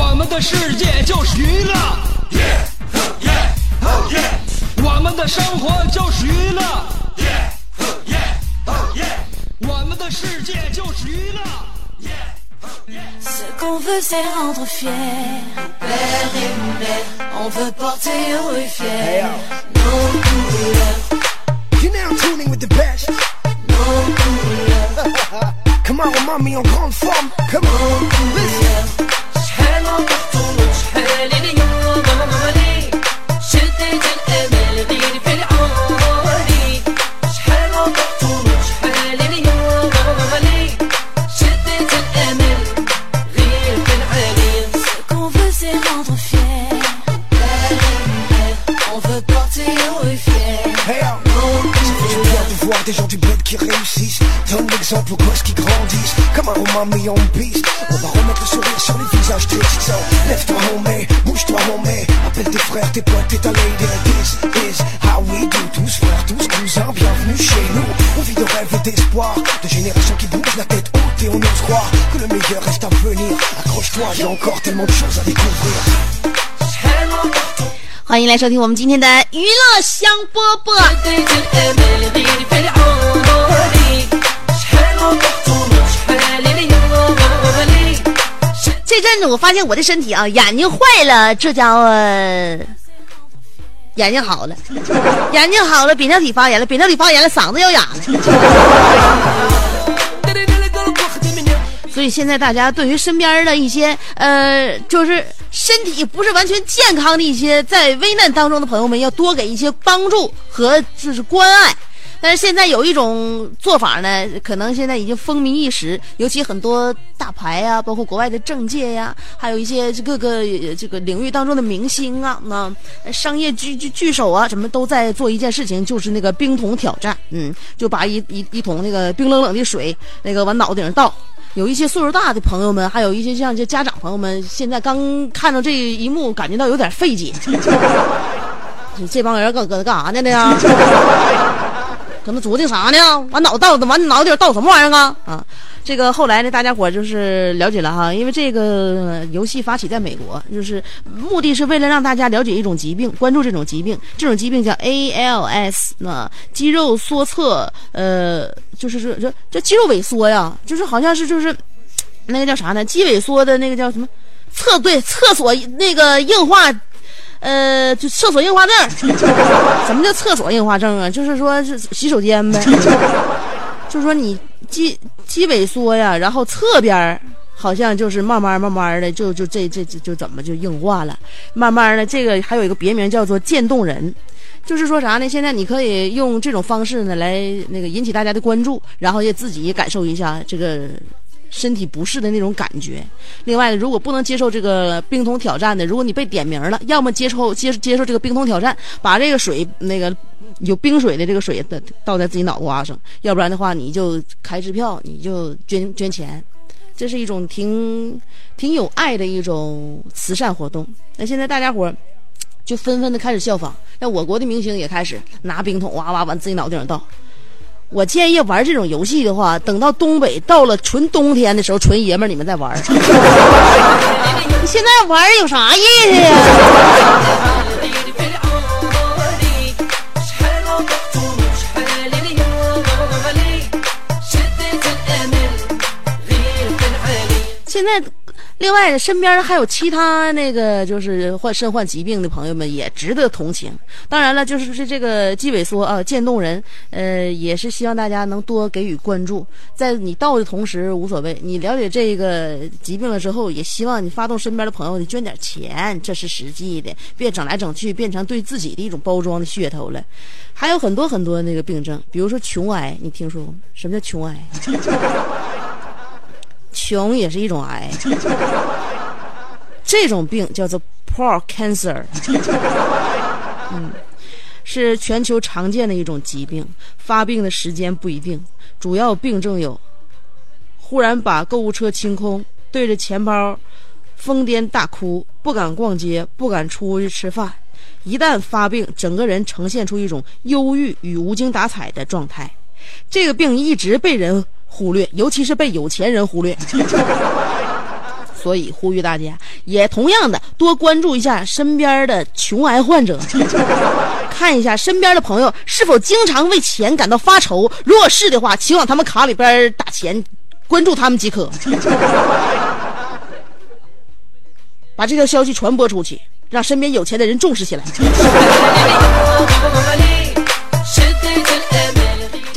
我们的世界就是娱乐。我们的生活就是娱乐，我们的世界就是娱乐。Ce qu'on veut c'est rendre fier Père et mère On veut porter haut et fier Nos couleurs You're now tuning with the best. Nos couleurs Come on, mommy, en grande forme. Come on, listen. Hey. Ça fait du bien de voir des gens du bled qui réussissent? Donne l'exemple aux gosses qui on mis en piste. On va remettre le sourire sur les visages tristes so, Lève-toi homie, bouge-toi homie Appelle tes frères, tes potes et ta lady. This is how we do. Tous frères, tous cousins, bienvenue chez nous. On vit de rêve et d'espoir De générations qui bougent la tête haute Et on ose croire que le meilleur reste à venir. Accroche-toi, j'ai encore tellement de choses à découvrir. 阵子我发现我的身体啊，眼睛坏了，这家伙眼睛好了，眼睛好了，扁桃体发炎了，扁桃体发炎了，嗓子要哑了。所以现在大家对于身边的一些呃，就是身体不是完全健康的一些在危难当中的朋友们，要多给一些帮助和就是关爱。但是现在有一种做法呢，可能现在已经风靡一时，尤其很多大牌呀、包括国外的政界呀，还有一些各个这个领域当中的明星啊，那商业巨巨巨手啊，什么都在做一件事情，就是那个冰桶挑战。嗯，就把一一一桶那个冰冷冷的水，那个往脑顶上倒。有一些岁数大的朋友们，还有一些像这家长朋友们，现在刚看到这一幕，感觉到有点费解。这帮人搁搁干啥呢？这呀？搁那琢磨啥呢？往脑倒往脑顶倒什么玩意儿啊？啊，这个后来呢，大家伙就是了解了哈，因为这个游戏发起在美国，就是目的是为了让大家了解一种疾病，关注这种疾病，这种疾病叫 ALS，那肌肉缩侧，呃，就是说这这肌肉萎缩呀，就是好像是就是那个叫啥呢？肌萎缩的那个叫什么？厕对厕所那个硬化。呃，就厕所硬化症，什么叫厕所硬化症啊？就是说是洗手间呗，就是说你肌肌萎缩呀，然后侧边儿好像就是慢慢慢慢的就就这这这就怎么就硬化了，慢慢的这个还有一个别名叫做渐冻人。就是说啥呢？现在你可以用这种方式呢来那个引起大家的关注，然后也自己感受一下这个身体不适的那种感觉。另外呢，如果不能接受这个冰桶挑战的，如果你被点名了，要么接受接接受这个冰桶挑战，把这个水那个有冰水的这个水倒倒在自己脑瓜上，要不然的话你就开支票，你就捐捐钱。这是一种挺挺有爱的一种慈善活动。那现在大家伙儿就纷纷的开始效仿，那我国的明星也开始拿冰桶哇哇往自己脑袋上倒。我建议玩这种游戏的话，等到东北到了纯冬天的时候，纯爷们儿你们再玩儿。你 现在玩儿有啥意思呀？另外，身边还有其他那个就是患身患疾病的朋友们，也值得同情。当然了，就是是这个肌萎缩啊，渐冻人，呃，也是希望大家能多给予关注。在你到的同时无所谓，你了解这个疾病了之后，也希望你发动身边的朋友，你捐点钱，这是实际的，别整来整去变成对自己的一种包装的噱头了。还有很多很多那个病症，比如说穷癌，你听说过吗？什么叫穷癌？穷也是一种癌，这种病叫做 poor cancer，嗯，是全球常见的一种疾病，发病的时间不一定，主要病症有：忽然把购物车清空，对着钱包疯癫大哭，不敢逛街，不敢出去吃饭。一旦发病，整个人呈现出一种忧郁与无精打采的状态。这个病一直被人忽略，尤其是被有钱人忽略。所以呼吁大家，也同样的多关注一下身边的穷癌患者，看一下身边的朋友是否经常为钱感到发愁。如果是的话，请往他们卡里边打钱，关注他们即可。把这条消息传播出去，让身边有钱的人重视起来。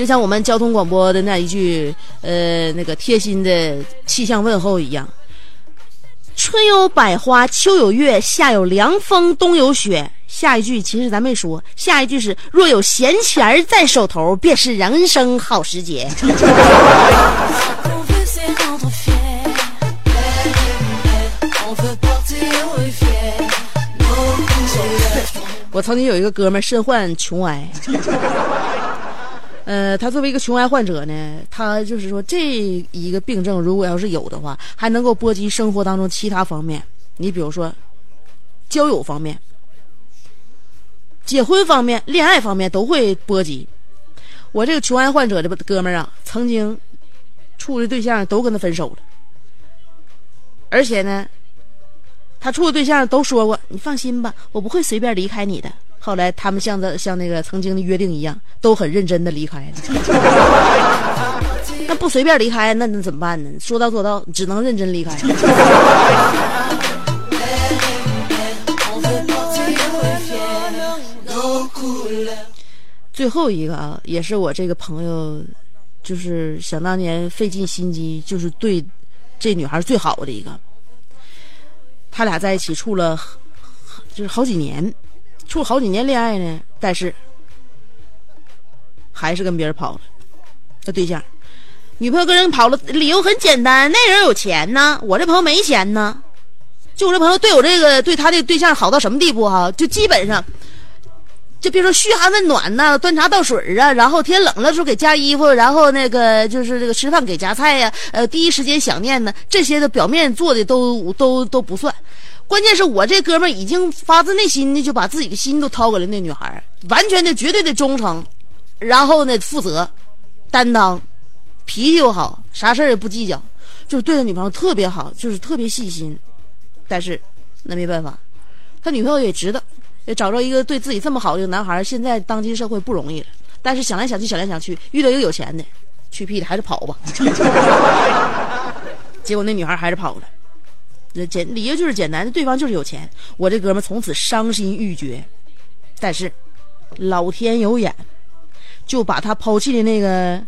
就像我们交通广播的那一句，呃，那个贴心的气象问候一样。春有百花，秋有月，夏有凉风，冬有雪。下一句其实咱没说，下一句是若有闲钱儿在手头，便是人生好时节。我曾经有一个哥们儿身患穷癌，呃，他作为一个穷癌患者呢，他就是说这一个病症如果要是有的话，还能够波及生活当中其他方面。你比如说，交友方面、结婚方面、恋爱方面都会波及。我这个穷癌患者的哥们儿啊，曾经处的对象都跟他分手了，而且呢。他处的对象都说过：“你放心吧，我不会随便离开你的。”后来他们像的像那个曾经的约定一样，都很认真的离开了。那不随便离开，那那怎么办呢？说到做到，只能认真离开。最后一个啊，也是我这个朋友，就是想当年费尽心机，就是对这女孩最好的一个。他俩在一起处了，就是好几年，处好几年恋爱呢，但是还是跟别人跑了。这对象，女朋友跟人跑了，理由很简单，那人有钱呢，我这朋友没钱呢。就我这朋友对我这个对他这个对象好到什么地步哈？就基本上，就别说嘘寒问暖呐，端茶倒水啊，然后天冷了时候给加衣服，然后那个就是这个吃饭给夹菜呀，呃，第一时间想念呢，这些的表面做的都都都不算。关键是我这哥们儿已经发自内心的就把自己的心都掏给了那女孩，完全的、绝对的忠诚，然后呢负责、担当，脾气又好，啥事儿也不计较，就是对他女朋友特别好，就是特别细心。但是那没办法，他女朋友也知道，也找着一个对自己这么好的男孩儿，现在当今社会不容易了。但是想来想去，想来想去，遇到一个有钱的，去屁的还是跑吧。结果那女孩还是跑了。简理由就是简单，对方就是有钱。我这哥们从此伤心欲绝，但是老天有眼，就把他抛弃的那个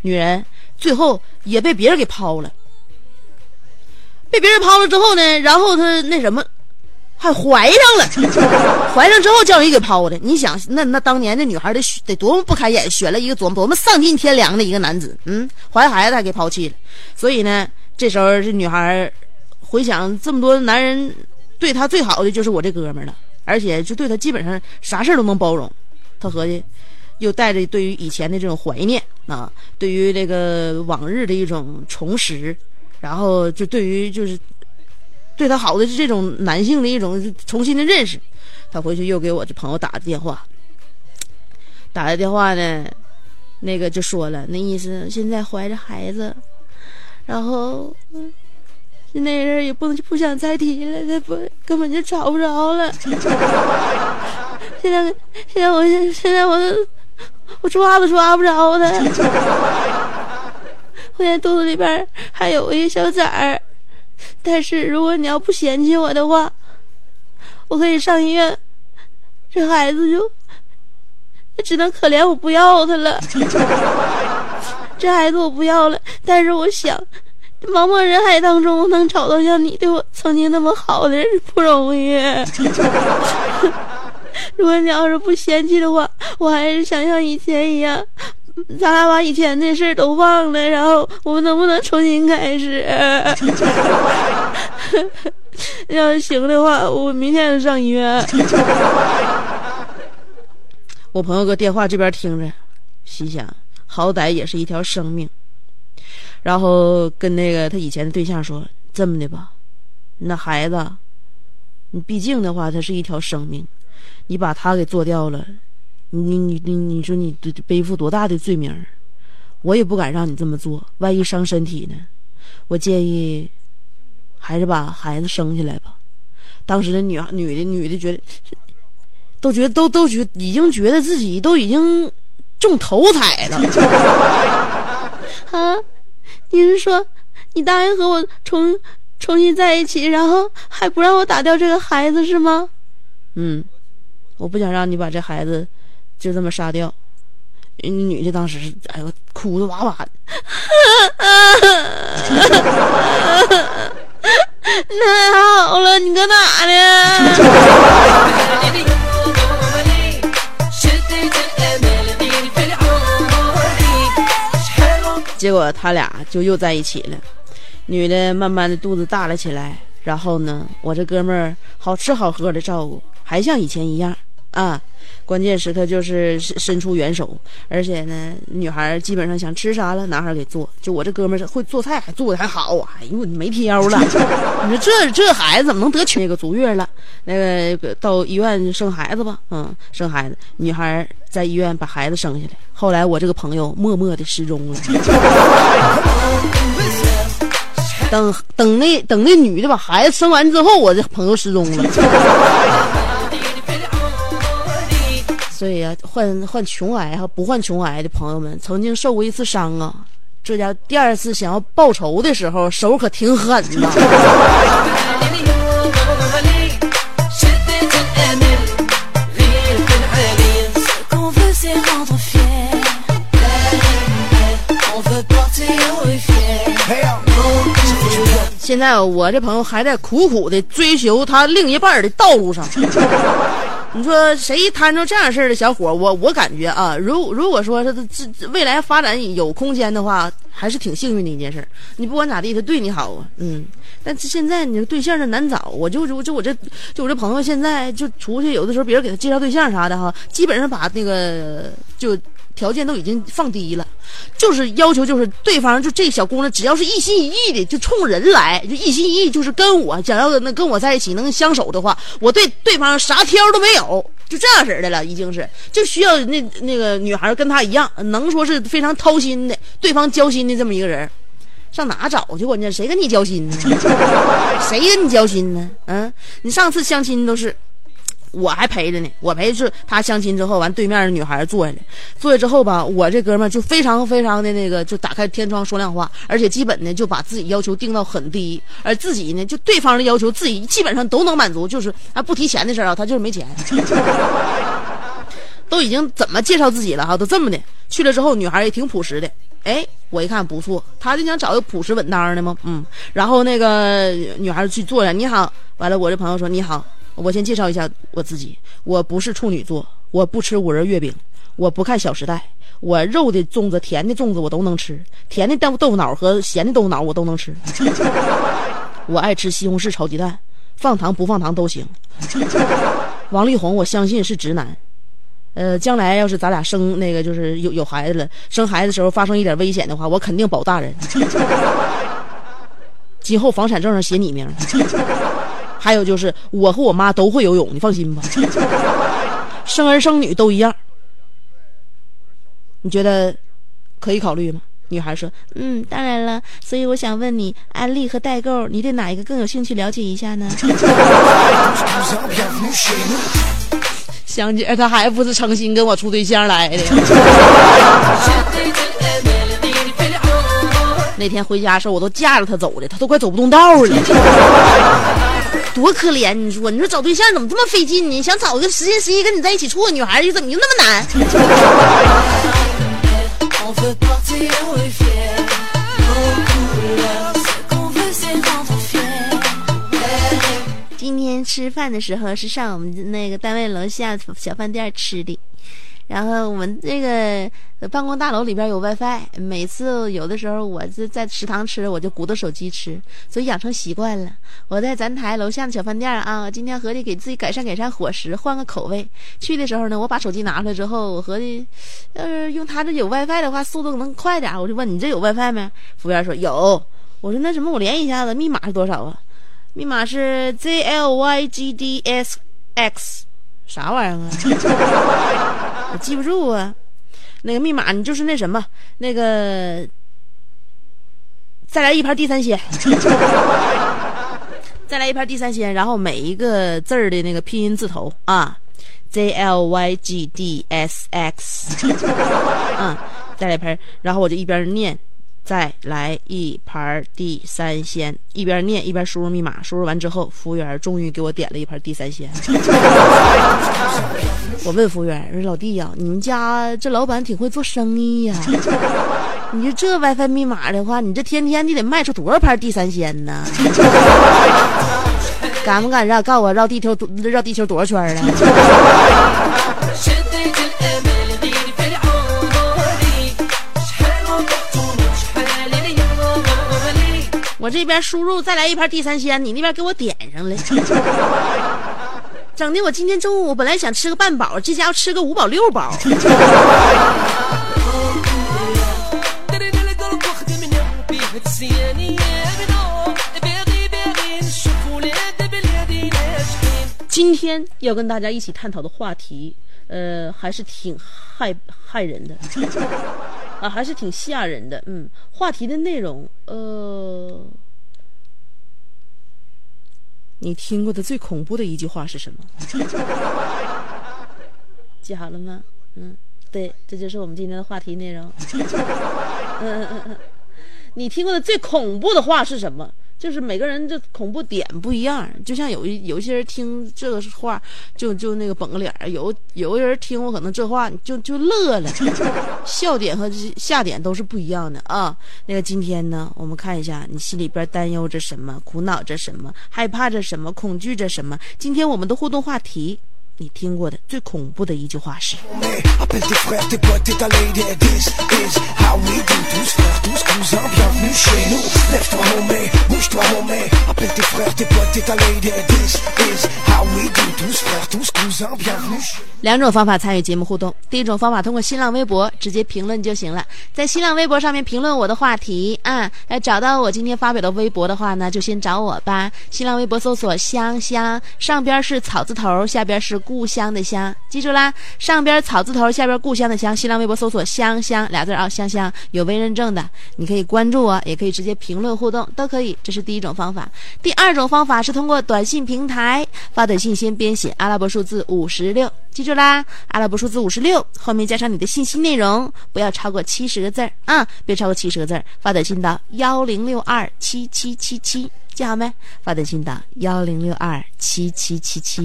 女人，最后也被别人给抛了。被别人抛了之后呢，然后他那什么，还怀上了。怀上之后叫人给抛的，你想那那当年那女孩得得多么不开眼，选了一个多么多么丧尽天良的一个男子，嗯，怀孩子还给抛弃了。所以呢，这时候这女孩。回想这么多男人，对他最好的就是我这哥们儿了，而且就对他基本上啥事儿都能包容。他合计，又带着对于以前的这种怀念啊，对于这个往日的一种重拾，然后就对于就是对他好的是这种男性的一种重新的认识。他回去又给我这朋友打的电话，打的电话呢，那个就说了，那意思现在怀着孩子，然后。那人也不能不想再提了，他不根本就找不着了。现在现在我现现在我都我抓都抓不着他。我现在肚子里边还有一个小崽儿，但是如果你要不嫌弃我的话，我可以上医院，这孩子就只能可怜我不要他了。这孩子我不要了，但是我想，茫茫人海当中能找到像你对我曾经那么好的人不容易。如果你要是不嫌弃的话，我还是想像以前一样，咱俩把以前的事都忘了，然后我们能不能重新开始？要是行的话，我明天就上医院。我朋友搁电话这边听着，心想，好歹也是一条生命。然后跟那个他以前的对象说：“这么的吧，那孩子，你毕竟的话，他是一条生命，你把他给做掉了，你你你你说你背负多大的罪名？我也不敢让你这么做，万一伤身体呢？我建议还是把孩子生下来吧。”当时的女女的女的觉得，都觉得都都觉已经觉得自己都已经中头彩了 啊！你是说，你答应和我重重新在一起，然后还不让我打掉这个孩子是吗？嗯，我不想让你把这孩子就这么杀掉。女的当时是哎呦哭的哇哇的，太好了，你搁哪呢？结果他俩就又在一起了，女的慢慢的肚子大了起来，然后呢，我这哥们儿好吃好喝的照顾，还像以前一样。啊。关键时刻就是伸伸出援手，而且呢，女孩基本上想吃啥了，男孩给做。就我这哥们儿会做菜，还做的还好，哎呦，你没挑了。你说这这孩子怎么能得那个足月了？那个到医院生孩子吧，嗯，生孩子。女孩在医院把孩子生下来，后来我这个朋友默默的失踪了。等等那等那女的把孩子生完之后，我这朋友失踪了。所以啊，患患穷癌和不患穷癌的朋友们，曾经受过一次伤啊，这家第二次想要报仇的时候，手可挺狠呐。现在我这朋友还在苦苦的追求他另一半的道路上。你说谁摊着这样事儿的小伙，我我感觉啊，如如果说他这未来发展有空间的话，还是挺幸运的一件事。你不管咋地，他对你好啊，嗯。但是现在你对象是难找，我就就就我这就我这朋友现在就出去，有的时候别人给他介绍对象啥的哈，基本上把那个就。条件都已经放低了，就是要求就是对方就这小姑娘只要是一心一意的就冲人来，就一心一意就是跟我想要的那跟我在一起能相守的话，我对对方啥挑都没有，就这样式的了，已经是就需要那那个女孩跟他一样，能说是非常掏心的，对方交心的这么一个人，上哪找去？关键谁跟你交心呢？谁跟你交心呢？嗯，你上次相亲都是。我还陪着呢，我陪是他相亲之后，完对面的女孩坐下来，坐下之后吧，我这哥们就非常非常的那个，就打开天窗说亮话，而且基本呢就把自己要求定到很低，而自己呢就对方的要求自己基本上都能满足，就是啊不提钱的事啊，他就是没钱，都已经怎么介绍自己了哈，都这么的，去了之后女孩也挺朴实的，哎，我一看不错，他就想找个朴实稳当的吗？嗯，然后那个女孩去坐下，你好，完了我这朋友说你好。我先介绍一下我自己，我不是处女座，我不吃五仁月饼，我不看《小时代》，我肉的粽子、甜的粽子我都能吃，甜的豆豆腐脑和咸的豆腐脑我都能吃。我爱吃西红柿炒鸡蛋，放糖不放糖都行。王力宏，我相信是直男。呃，将来要是咱俩生那个就是有有孩子了，生孩子的时候发生一点危险的话，我肯定保大人。今后房产证上写你名。还有就是，我和我妈都会游泳，你放心吧。生儿生女都一样，你觉得可以考虑吗？女孩说：“嗯，当然了。所以我想问你，安利和代购，你对哪一个更有兴趣了解一下呢？” 香姐，她还不是诚心跟我处对象来的。那天回家的时候，我都架着她走的，她都快走不动道了，多可怜！你说，你说找对象怎么这么费劲呢？想找一个实心实意跟你在一起处的女孩，怎么就那么难？今天吃饭的时候是上我们那个单位楼下小饭店吃的，然后我们这个办公大楼里边有 WiFi，每次有的时候我是在食堂吃，我就鼓捣手机吃，所以养成习惯了。我在咱台楼下的小饭店啊，今天合计给自己改善改善伙食，换个口味。去的时候呢，我把手机拿出来之后，我合计，要是用他这有 WiFi 的话，速度能快点。我就问你这有 WiFi 没？服务员说有。我说那什么，我连一下子，密码是多少啊？密码是 Z L Y G D S X，啥玩意儿啊？我记不住啊。那个密码你就是那什么，那个再来一盘地三鲜，再来一盘地 三鲜，然后每一个字儿的那个拼音字头啊，Z L Y G D S X，嗯，再来一盘，然后我就一边念。再来一盘地三鲜，一边念一边输入密码，输入完之后，服务员终于给我点了一盘地三鲜。我问服务员：“说老弟呀、你们家这老板挺会做生意呀、你就这 WiFi 密码的话，你这天天你得卖出多少盘地三鲜呢？敢不敢让告我绕地球绕地球多少圈啊？我这边输入再来一盘地三鲜你那边给我点上了 整的我今天中午本来想吃个半饱这家伙吃个五饱六饱。今天要跟大家一起探讨的话题呃还是挺害害人的。啊，还是挺吓人的。嗯，话题的内容，呃，你听过的最恐怖的一句话是什么？记好了吗？嗯，对，这就是我们今天的话题内容。嗯嗯嗯嗯，你听过的最恐怖的话是什么？就是每个人的恐怖点不一样，就像有一有一些人听这个话就就那个绷个脸，有有个人听我可能这话就就乐了，笑点和下点都是不一样的啊。那个今天呢，我们看一下你心里边担忧着什么，苦恼着什么，害怕着什么，恐惧着什么。今天我们的互动话题，你听过的最恐怖的一句话是？两种方法参与节目互动第一种方法通过新浪微博直接评论就行了。在新浪微博上面评论我的话题啊来找到我今天发表的微博的话呢就先找我吧。新浪微博搜索香香上边是草字头下边是故乡的乡，记住啦，上边草字头，下边故乡的乡。新浪微博搜索“香香”俩字啊，香香有微认证的，你可以关注我，也可以直接评论互动，都可以。这是第一种方法。第二种方法是通过短信平台发短信，先编写阿拉伯数字五十六。记住啦，阿拉伯数字五十六后面加上你的信息内容，不要超过七十个字儿啊，别超过七十个字儿。发短信到幺零六二七七七七，记好没？发短信到幺零六二七七七七。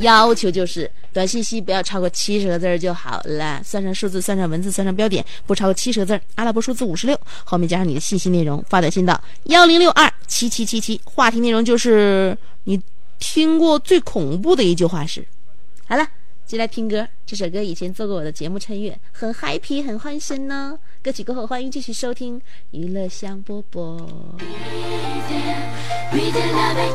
要求就是短信息不要超过七十个字儿就好了，算上数字，算上文字，算上标点，不超过七十个字儿。阿拉伯数字五十六后面加上你的信息内容，发短信到幺零六二七七七七。话题内容就是你听过最恐怖的一句话是。好了，接下来听歌。这首歌以前做过我的节目衬乐，很 happy，很欢声呢。歌曲过后，欢迎继续收听娱乐香饽饽。Be the love I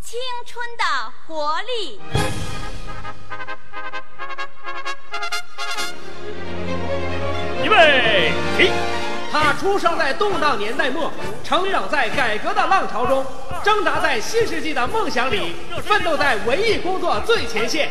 青春的活力。预备起他出生在动荡年代末成长在改革的浪潮中挣扎在新世纪的梦想里奋斗在文艺工作最前线。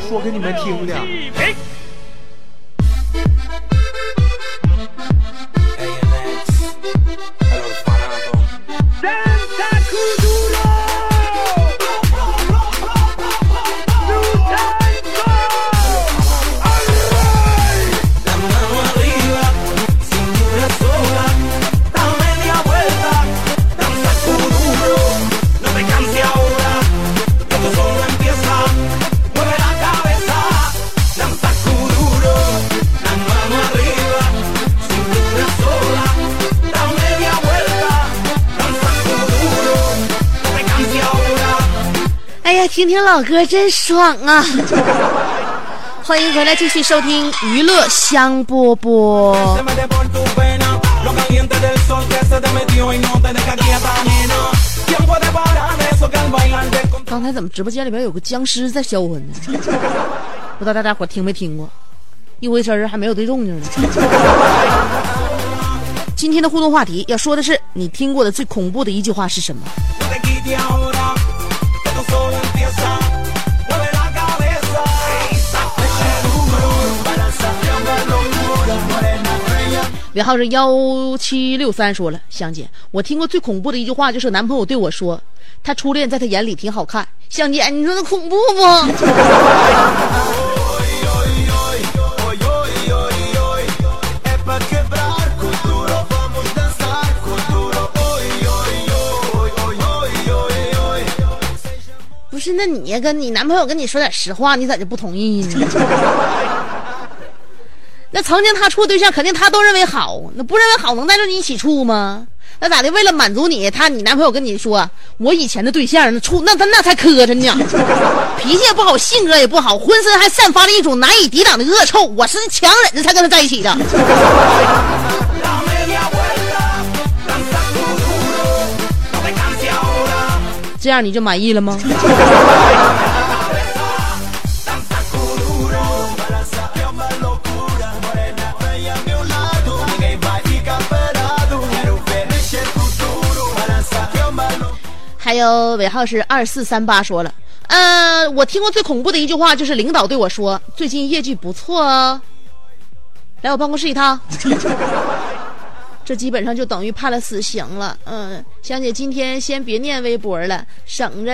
说给你们听的。法拉。听听老歌真爽啊。欢迎回来继续收听娱乐香波波刚才怎么直播间里边有个僵尸在销魂呢？不知道大家伙听没听过？一回身还没有对动静呢。今天的互动话题要说的是你听过的最恐怖的一句话是什么？尾号是幺七六三说了，香姐，我听过最恐怖的一句话就是男朋友对我说，他初恋在他眼里挺好看。香姐，你说那恐怖不？不是，那你跟你男朋友跟你说点实话，你咋就不同意呢？那曾经他处对象，肯定他都认为好，那不认为好能带着你一起处吗？那咋的？为了满足你，他你男朋友跟你说，我以前的对象那处那他那才磕碜呢，脾气也不好，性格也不好，浑身还散发了一种难以抵挡的恶臭，我是强忍着才跟他在一起的。这样你就满意了吗？还有尾号是二四三八说了，呃，我听过最恐怖的一句话就是领导对我说，最近业绩不错哦，来我办公室一趟。这基本上就等于判了死刑了。嗯，香姐今天先别念微博了，省着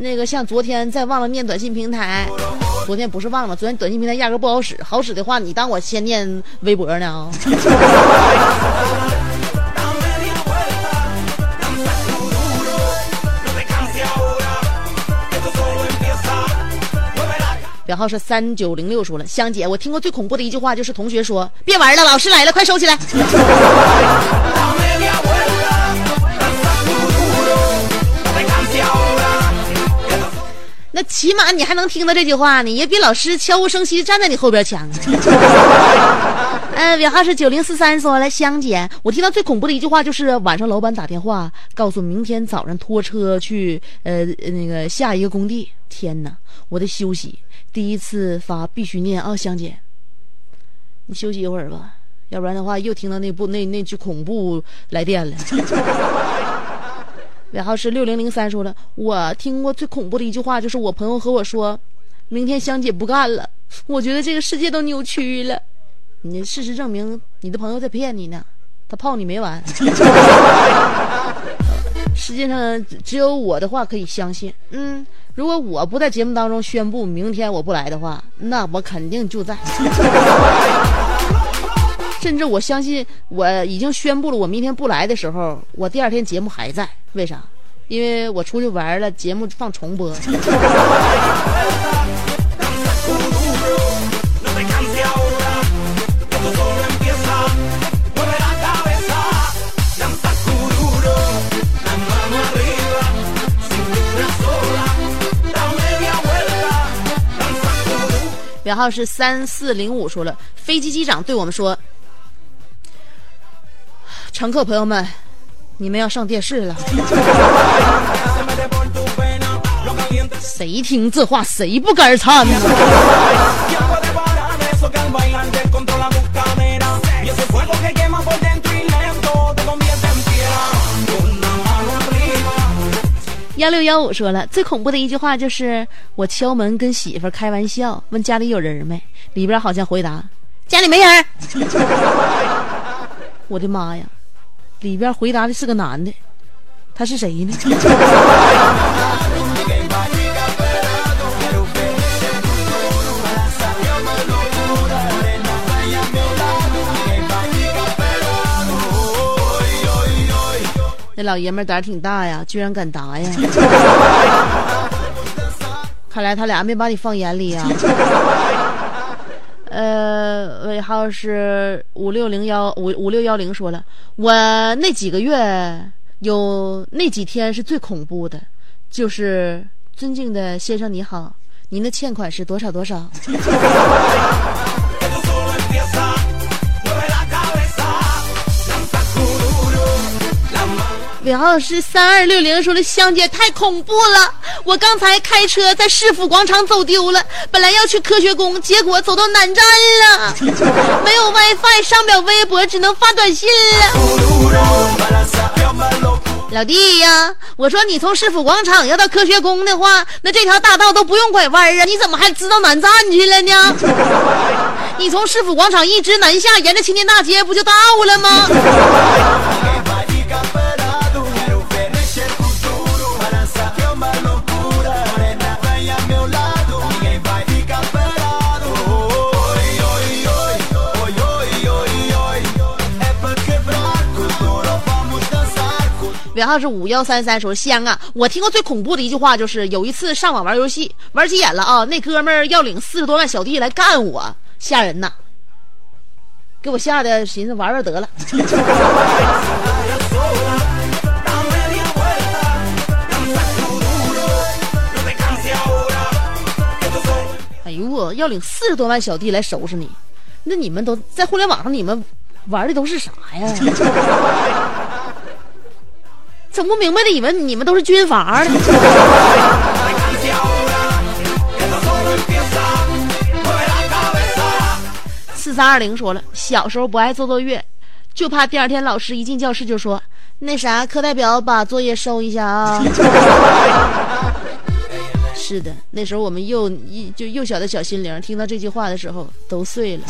那个像昨天再忘了念短信平台。昨天不是忘了，昨天短信平台压根不好使，好使的话你当我先念微博呢啊、然后是三九零六说了，香姐，我听过最恐怖的一句话就是同学说别玩了，老师来了，快收起来。那起码你还能听到这句话呢，也比老师悄无声息的站在你后边强啊。呃，尾号是九零四三说来，香姐，我听到最恐怖的一句话就是晚上老板打电话告诉明天早上拖车去呃那个下一个工地。天哪，我得休息。第一次发必须念啊，香姐，你休息一会儿吧，要不然的话又听到那部那那句恐怖来电了。尾号是六零零三说了，我听过最恐怖的一句话就是我朋友和我说，明天香姐不干了，我觉得这个世界都扭曲了。你事实证明，你的朋友在骗你呢，他泡你没完。世界上只有我的话可以相信。嗯，如果我不在节目当中宣布明天我不来的话，那我肯定就在。甚至我相信，我已经宣布了我明天不来的时候，我第二天节目还在。为啥？因为我出去玩了，节目放重播。然后是三四零五说了，飞机机长对我们说：“乘客朋友们，你们要上电视了。” 谁听这话，谁不肝颤呢？幺六幺五说了，最恐怖的一句话就是我敲门跟媳妇儿开玩笑，问家里有人没，里边好像回答家里没人。我的妈呀，里边回答的是个男的，他是谁呢？老爷们儿胆儿挺大呀，居然敢答呀！看来他俩没把你放眼里呀。呃，尾号是五六零幺五五六幺零说了，我那几个月有那几天是最恐怖的，就是尊敬的先生你好，您的欠款是多少多少？尾号是三二六零，说的香姐太恐怖了！我刚才开车在市府广场走丢了，本来要去科学宫，结果走到南站了，没有 WiFi，上不了微博，只能发短信了。老弟呀，我说你从市府广场要到科学宫的话，那这条大道都不用拐弯啊，你怎么还知道南站去了呢？你从市府广场一直南下，沿着青年大街不就到了吗？尾号是五幺三三，说香啊！我听过最恐怖的一句话就是，有一次上网玩游戏，玩急眼了啊，那哥们儿要领四十多万小弟来干我，吓人呐！给我吓得寻思玩玩得了。哎呦我要领四十多万小弟来收拾你，那你们都在互联网上，你们玩的都是啥呀？整不明白的以为你们都是军阀呢。四三二零说了，小时候不爱做作业，就怕第二天老师一进教室就说：“那啥，课代表把作业收一下啊。”是的，那时候我们幼一就幼小的小心灵，听到这句话的时候都碎了。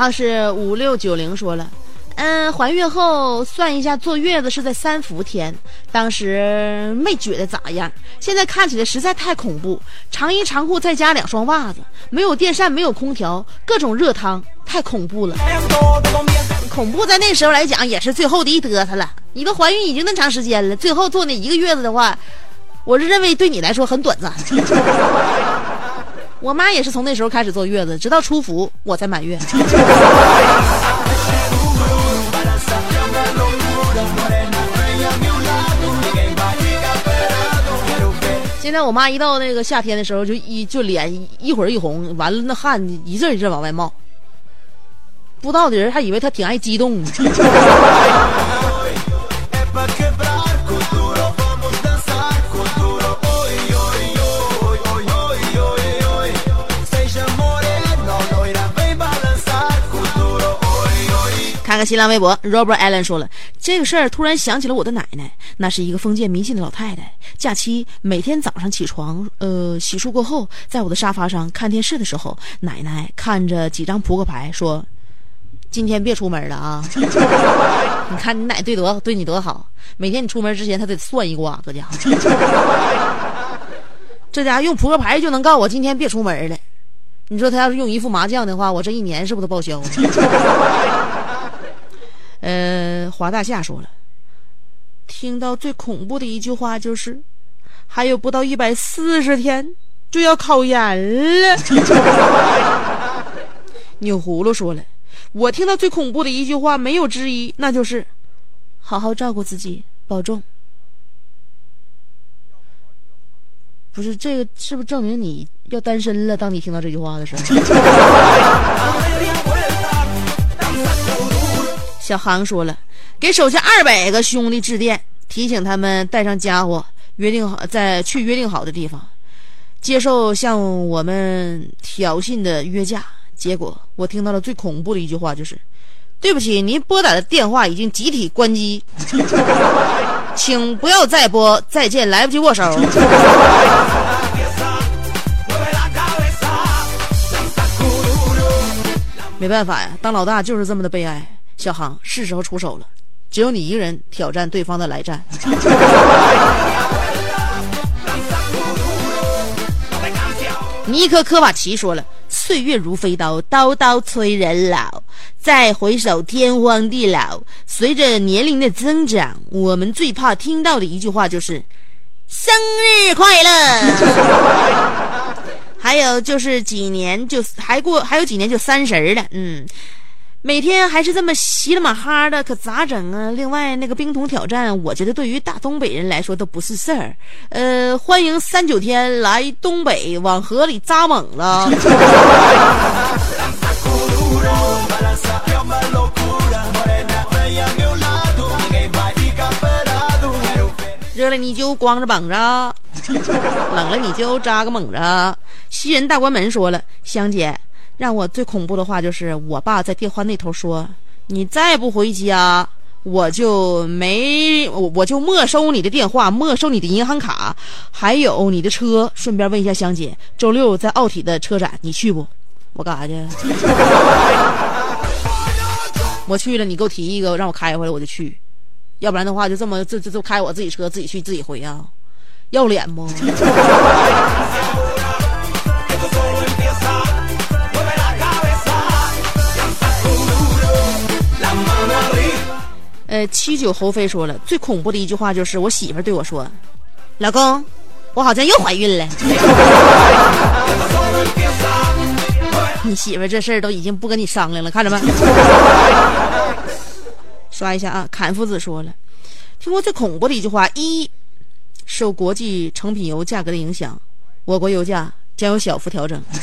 号是五六九零说了，嗯，怀孕后算一下坐月子是在三伏天，当时没觉得咋样，现在看起来实在太恐怖。长衣长裤再加两双袜子，没有电扇，没有空调，各种热汤，太恐怖了。恐怖在那时候来讲也是最后的一嘚瑟了。你都怀孕已经那长时间了，最后坐那一个月子的话，我是认为对你来说很短暂。我妈也是从那时候开始坐月子，直到出伏我才满月。现在我妈一到那个夏天的时候，就一就脸一会儿一红，完了那汗一阵一阵往外冒。不知道的人还以为她挺爱激动呢。看新浪微博，Robert Allen 说了这个事儿，突然想起了我的奶奶，那是一个封建迷信的老太太。假期每天早上起床，呃，洗漱过后，在我的沙发上看电视的时候，奶奶看着几张扑克牌说：“今天别出门了啊！” 你看你奶对多对你多好，每天你出门之前，她得算一卦，搁家。这家用扑克牌就能告诉我今天别出门了。你说他要是用一副麻将的话，我这一年是不是都报销？呃，华大夏说了，听到最恐怖的一句话就是，还有不到一百四十天就要考研了。钮葫芦说了，我听到最恐怖的一句话没有之一，那就是好好照顾自己，保重。不是这个，是不是证明你要单身了？当你听到这句话的时候。小航说了，给手下二百个兄弟致电，提醒他们带上家伙，约定好在去约定好的地方，接受向我们挑衅的约架。结果我听到了最恐怖的一句话，就是：“对不起，您拨打的电话已经集体关机，请不要再拨，再见，来不及握手。”没办法呀，当老大就是这么的悲哀。小航，是时候出手了，只有你一个人挑战对方的来战。尼克科瓦奇说了：“岁月如飞刀，刀刀催人老。再回首，天荒地老。随着年龄的增长，我们最怕听到的一句话就是‘生日快乐 ’。还有就是几年就还过，还有几年就三十了。嗯。”每天还是这么稀里马哈的，可咋整啊？另外，那个冰桶挑战，我觉得对于大东北人来说都不是事儿。呃，欢迎三九天来东北，往河里扎猛了。热了你就光着膀子，冷了你就扎个猛子。西人大关门说了，香姐，让我最恐怖的话就是，我爸在电话那头说，你再不回家，我就没我我就没收你的电话，没收你的银行卡，还有你的车。顺便问一下香姐，周六在奥体的车展你去不？我干啥去？我去了，你给我提一个，让我开回来我就去。要不然的话，就这么这这就开我自己车，自己去自己回啊，要脸不？呃，七九侯飞说了，最恐怖的一句话就是我媳妇对我说：“老公，我好像又怀孕了。”你媳妇这事儿都已经不跟你商量了，看着没？刷一下啊！侃夫子说了，听过最恐怖的一句话：一，受国际成品油价格的影响，我国油价将有小幅调整。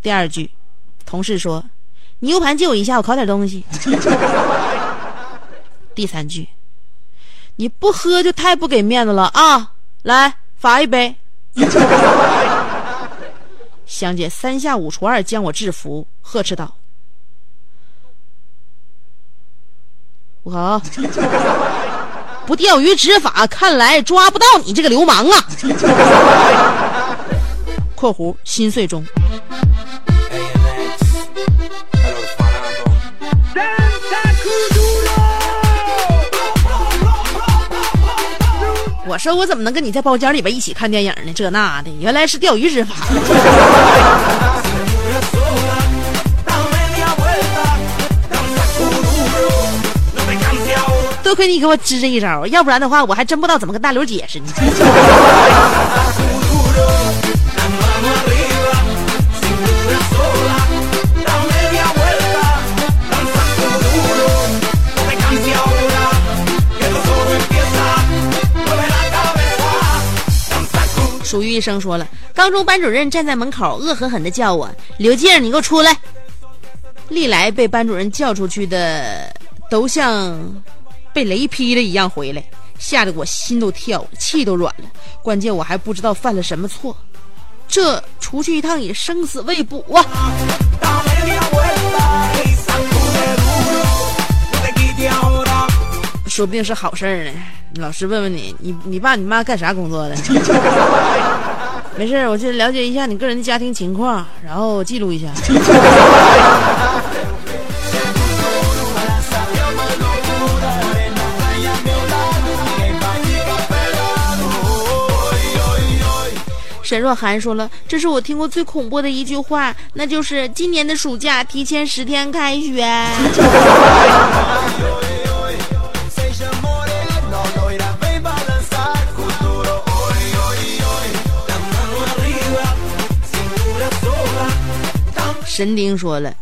第二句，同事说：“你 U 盘借我一下，我拷点东西。”第三句，你不喝就太不给面子了啊！来罚一杯。香姐三下五除二将我制服，呵斥道。我靠！不钓鱼执法，看来抓不到你这个流氓啊！（ 括弧心碎中。）我说我怎么能跟你在包间里边一起看电影呢？这那的，原来是钓鱼执法。多亏你给我支这一招，要不然的话，我还真不知道怎么跟大刘解释呢。属于医生说了，高中班主任站在门口，恶狠狠地叫我刘静，你给我出来！历来被班主任叫出去的，都像被雷劈了一样回来，吓得我心都跳了，气都软了。关键我还不知道犯了什么错，这出去一趟也生死未卜啊！说不定是好事儿呢。老师问问你，你你爸你妈干啥工作的？没事，我就了解一下你个人的家庭情况，然后记录一下。沈若涵说了：“这是我听过最恐怖的一句话，那就是今年的暑假提前十天开学。”神丁说了：“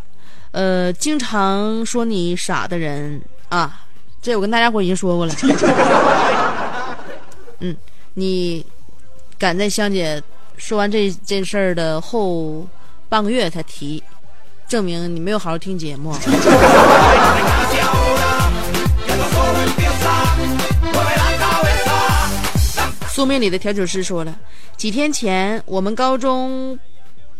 呃，经常说你傻的人啊，这我跟大家伙已经说过了。嗯，你赶在香姐说完这件事儿的后半个月才提，证明你没有好好听节目。”宿命里的调酒师说了，几天前我们高中。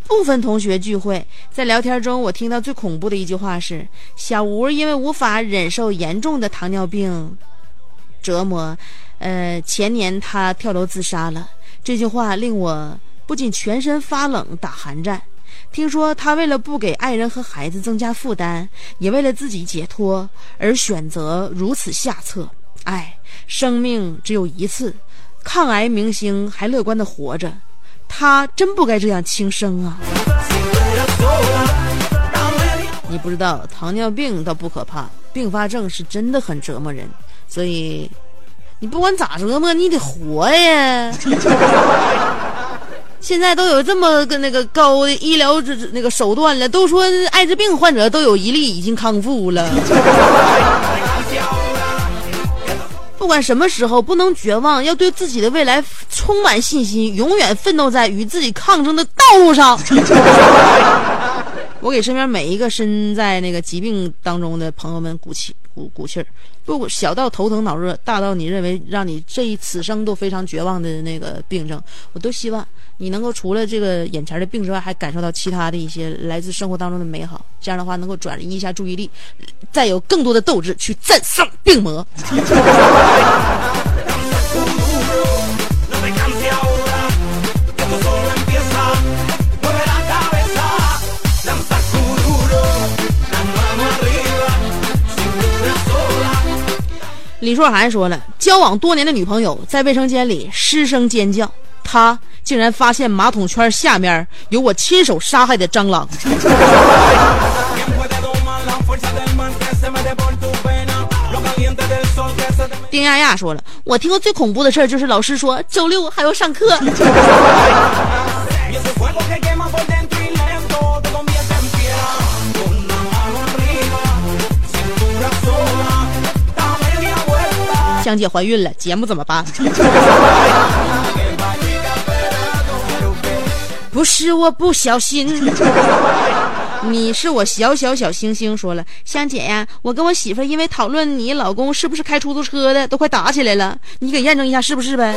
部分同学聚会，在聊天中，我听到最恐怖的一句话是：“小吴因为无法忍受严重的糖尿病折磨，呃，前年他跳楼自杀了。”这句话令我不仅全身发冷、打寒战。听说他为了不给爱人和孩子增加负担，也为了自己解脱而选择如此下策。唉，生命只有一次，抗癌明星还乐观的活着。他真不该这样轻生啊！你不知道，糖尿病倒不可怕，并发症是真的很折磨人。所以，你不管咋折磨，你得活呀！现在都有这么个那个高的医疗这这那个手段了，都说艾滋病患者都有一例已经康复了。不管什么时候，不能绝望，要对自己的未来充满信心，永远奋斗在与自己抗争的道路上。我给身边每一个身在那个疾病当中的朋友们鼓气鼓鼓气儿，不小到头疼脑热，大到你认为让你这一此生都非常绝望的那个病症，我都希望你能够除了这个眼前的病之外，还感受到其他的一些来自生活当中的美好。这样的话，能够转移一下注意力，再有更多的斗志去战胜病魔。李硕涵说了，交往多年的女朋友在卫生间里失声尖叫，她竟然发现马桶圈下面有我亲手杀害的蟑螂。丁亚亚说了，我听过最恐怖的事就是老师说周六还要上课。香姐怀孕了，节目怎么办？不是我不小心，你是我小小小星星。说了，香姐呀，我跟我媳妇儿因为讨论你老公是不是开出租车的，都快打起来了。你给验证一下是不是呗？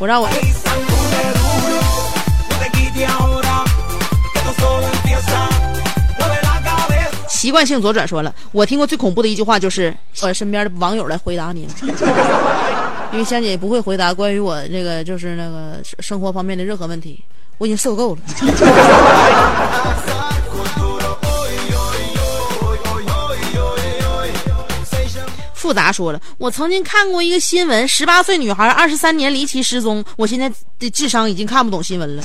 我让我习惯性左转说了，我听过最恐怖的一句话就是我 身边的网友来回答你了，因为香姐不会回答关于我这个就是那个生生活方面的任何问题，我已经受够了。复杂说了，我曾经看过一个新闻，十八岁女孩二十三年离奇失踪，我现在的智商已经看不懂新闻了。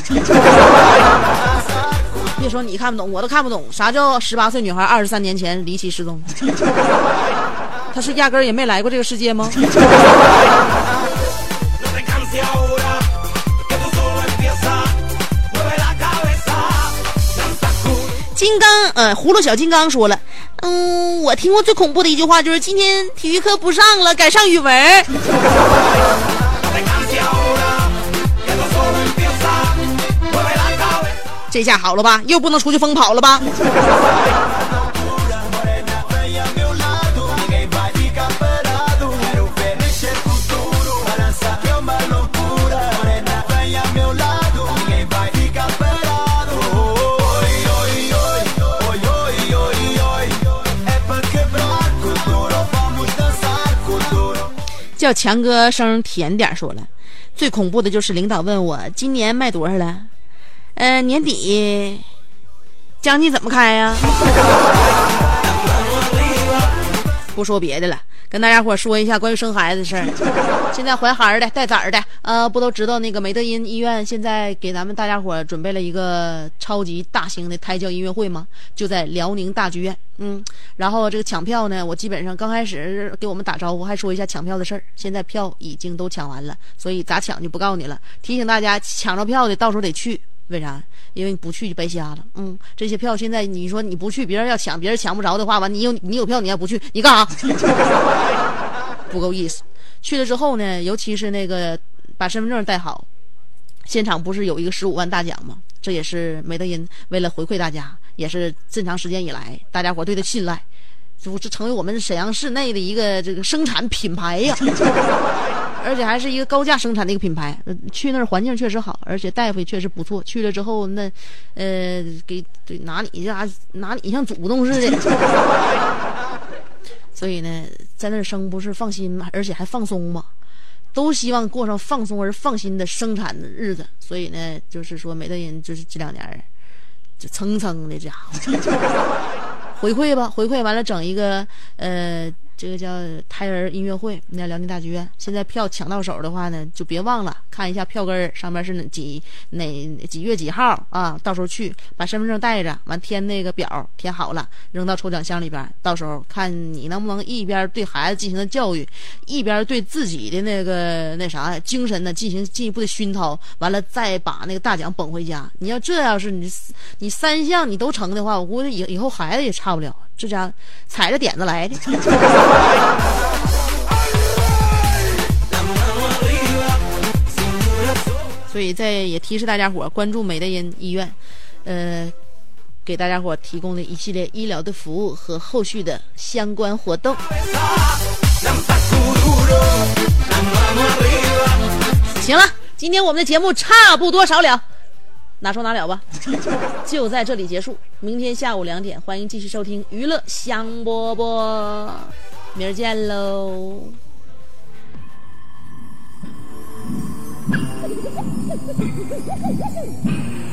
别说你看不懂，我都看不懂，啥叫十八岁女孩二十三年前离奇失踪？她是压根儿也没来过这个世界吗？金刚，呃，葫芦小金刚说了，嗯，我听过最恐怖的一句话就是今天体育课不上了，改上语文。这下好了吧？又不能出去疯跑了吧？叫强哥声甜点说了最恐怖的就是领导问我今年卖多少了？呃，年底将近怎么开呀、不说别的了，跟大家伙说一下关于生孩子的事儿。现在怀孩儿的、带崽儿的，呃，不都知道那个美德音医院现在给咱们大家伙准备了一个超级大型的胎教音乐会吗？就在辽宁大剧院。嗯，然后这个抢票呢，我基本上刚开始给我们打招呼，还说一下抢票的事儿。现在票已经都抢完了，所以咋抢就不告诉你了。提醒大家，抢着票的到时候得去，为啥？因为你不去就白瞎了。嗯，这些票现在你说你不去，别人要抢，别人抢不着的话，完你有你有票，你要不去，你干啥？不够意思。去了之后呢，尤其是那个把身份证带好，现场不是有一个十五万大奖吗？这也是梅德人为了回馈大家，也是这么长时间以来大家伙对他信赖，就这成为我们沈阳市内的一个这个生产品牌呀。而且还是一个高价生产的一个品牌。去那儿环境确实好，而且大夫也确实不错。去了之后，那呃，给给拿你这拿你像祖宗似的。所以呢，在那儿生不是放心嘛，而且还放松嘛，都希望过上放松而放心的生产的日子。所以呢，就是说，美德人就是这两年就蹭蹭的家伙。回馈吧，回馈完了，整一个呃这个叫胎儿音乐会，那辽宁大剧院。现在票抢到手的话呢，就别忘了看一下票根儿，上面是哪几哪几月几号啊？到时候去把身份证带着，完填那个表，填好了扔到抽奖箱里边。到时候看你能不能一边对孩子进行的教育，一边对自己的那个那啥精神呢进行进一步的熏陶，完了再把那个大奖捧回家。你要这要是你你三项你都成的话，我估计以以后孩子也差不了。这家踩着点子来的。所以在也提示大家伙儿关注美德音医院，呃，给大家伙儿提供的一系列医疗的服务和后续的相关活动。行了，今天我们的节目差不多少了，哪说哪了吧，就在这里结束。明天下午两点，欢迎继续收听娱乐香饽饽，明儿见喽。